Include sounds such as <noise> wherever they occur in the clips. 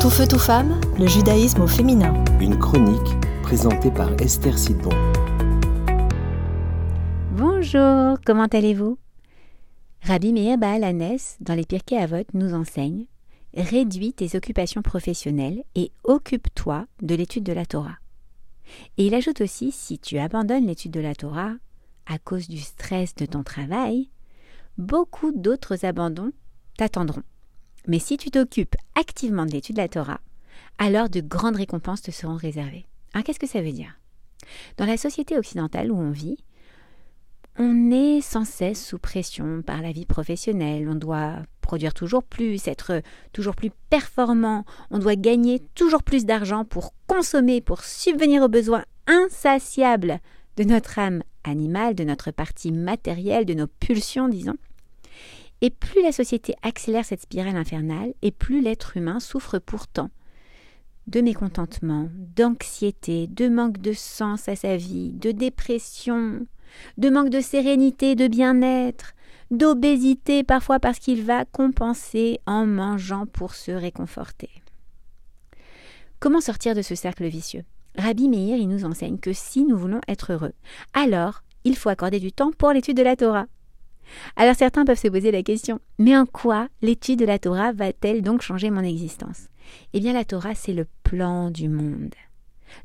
Tout feu, tout femme, le judaïsme au féminin. Une chronique présentée par Esther Sidbon. Bonjour, comment allez-vous? Rabbi Meir Baal dans les Pirkei Avot, nous enseigne Réduis tes occupations professionnelles et occupe-toi de l'étude de la Torah. Et il ajoute aussi si tu abandonnes l'étude de la Torah à cause du stress de ton travail, beaucoup d'autres abandons t'attendront. Mais si tu t'occupes activement de l'étude de la Torah, alors de grandes récompenses te seront réservées. Alors qu'est-ce que ça veut dire? Dans la société occidentale où on vit, on est sans cesse sous pression par la vie professionnelle, on doit produire toujours plus, être toujours plus performant, on doit gagner toujours plus d'argent pour consommer, pour subvenir aux besoins insatiables de notre âme animale, de notre partie matérielle, de nos pulsions, disons. Et plus la société accélère cette spirale infernale, et plus l'être humain souffre pourtant de mécontentement, d'anxiété, de manque de sens à sa vie, de dépression, de manque de sérénité, de bien-être, d'obésité parfois parce qu'il va compenser en mangeant pour se réconforter. Comment sortir de ce cercle vicieux? Rabbi Meir nous enseigne que si nous voulons être heureux, alors il faut accorder du temps pour l'étude de la Torah. Alors certains peuvent se poser la question, mais en quoi l'étude de la Torah va-t-elle donc changer mon existence? Eh bien la Torah, c'est le plan du monde.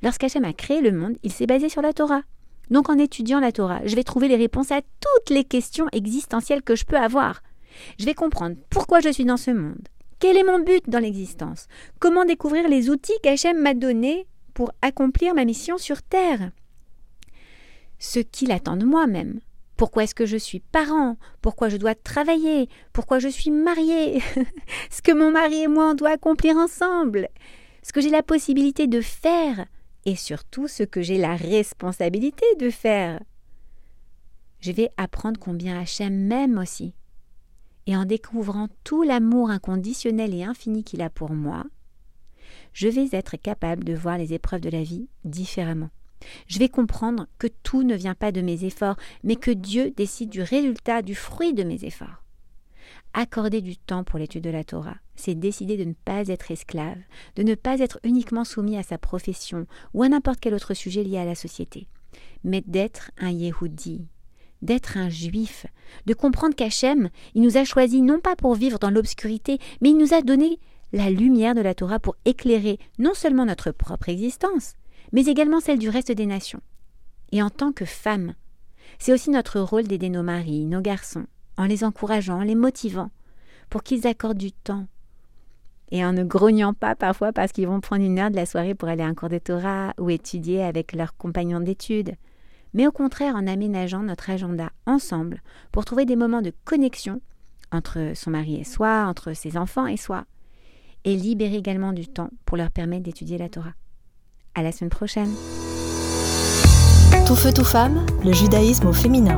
Lorsqu'Hachem a créé le monde, il s'est basé sur la Torah. Donc en étudiant la Torah, je vais trouver les réponses à toutes les questions existentielles que je peux avoir. Je vais comprendre pourquoi je suis dans ce monde. Quel est mon but dans l'existence? Comment découvrir les outils qu'Hachem m'a donnés pour accomplir ma mission sur Terre? Ce qu'il attend de moi-même. Pourquoi est-ce que je suis parent? Pourquoi je dois travailler? Pourquoi je suis mariée? <laughs> Ce que mon mari et moi on doit accomplir ensemble Ce que j'ai la possibilité de faire et surtout ce que j'ai la responsabilité de faire. Je vais apprendre combien Hachem m'aime aussi. Et en découvrant tout l'amour inconditionnel et infini qu'il a pour moi, je vais être capable de voir les épreuves de la vie différemment. Je vais comprendre que tout ne vient pas de mes efforts, mais que Dieu décide du résultat, du fruit de mes efforts. Accorder du temps pour l'étude de la Torah, c'est décider de ne pas être esclave, de ne pas être uniquement soumis à sa profession ou à n'importe quel autre sujet lié à la société, mais d'être un Yehudi, d'être un juif, de comprendre qu'Hachem, il nous a choisis non pas pour vivre dans l'obscurité, mais il nous a donné la lumière de la Torah pour éclairer non seulement notre propre existence, mais également celle du reste des nations. Et en tant que femme, c'est aussi notre rôle d'aider nos maris, nos garçons, en les encourageant, en les motivant, pour qu'ils accordent du temps. Et en ne grognant pas parfois parce qu'ils vont prendre une heure de la soirée pour aller à un cours de Torah ou étudier avec leurs compagnons d'études, mais au contraire en aménageant notre agenda ensemble pour trouver des moments de connexion entre son mari et soi, entre ses enfants et soi, et libérer également du temps pour leur permettre d'étudier la Torah. À la semaine prochaine. Tout feu, tout femme, le judaïsme au féminin.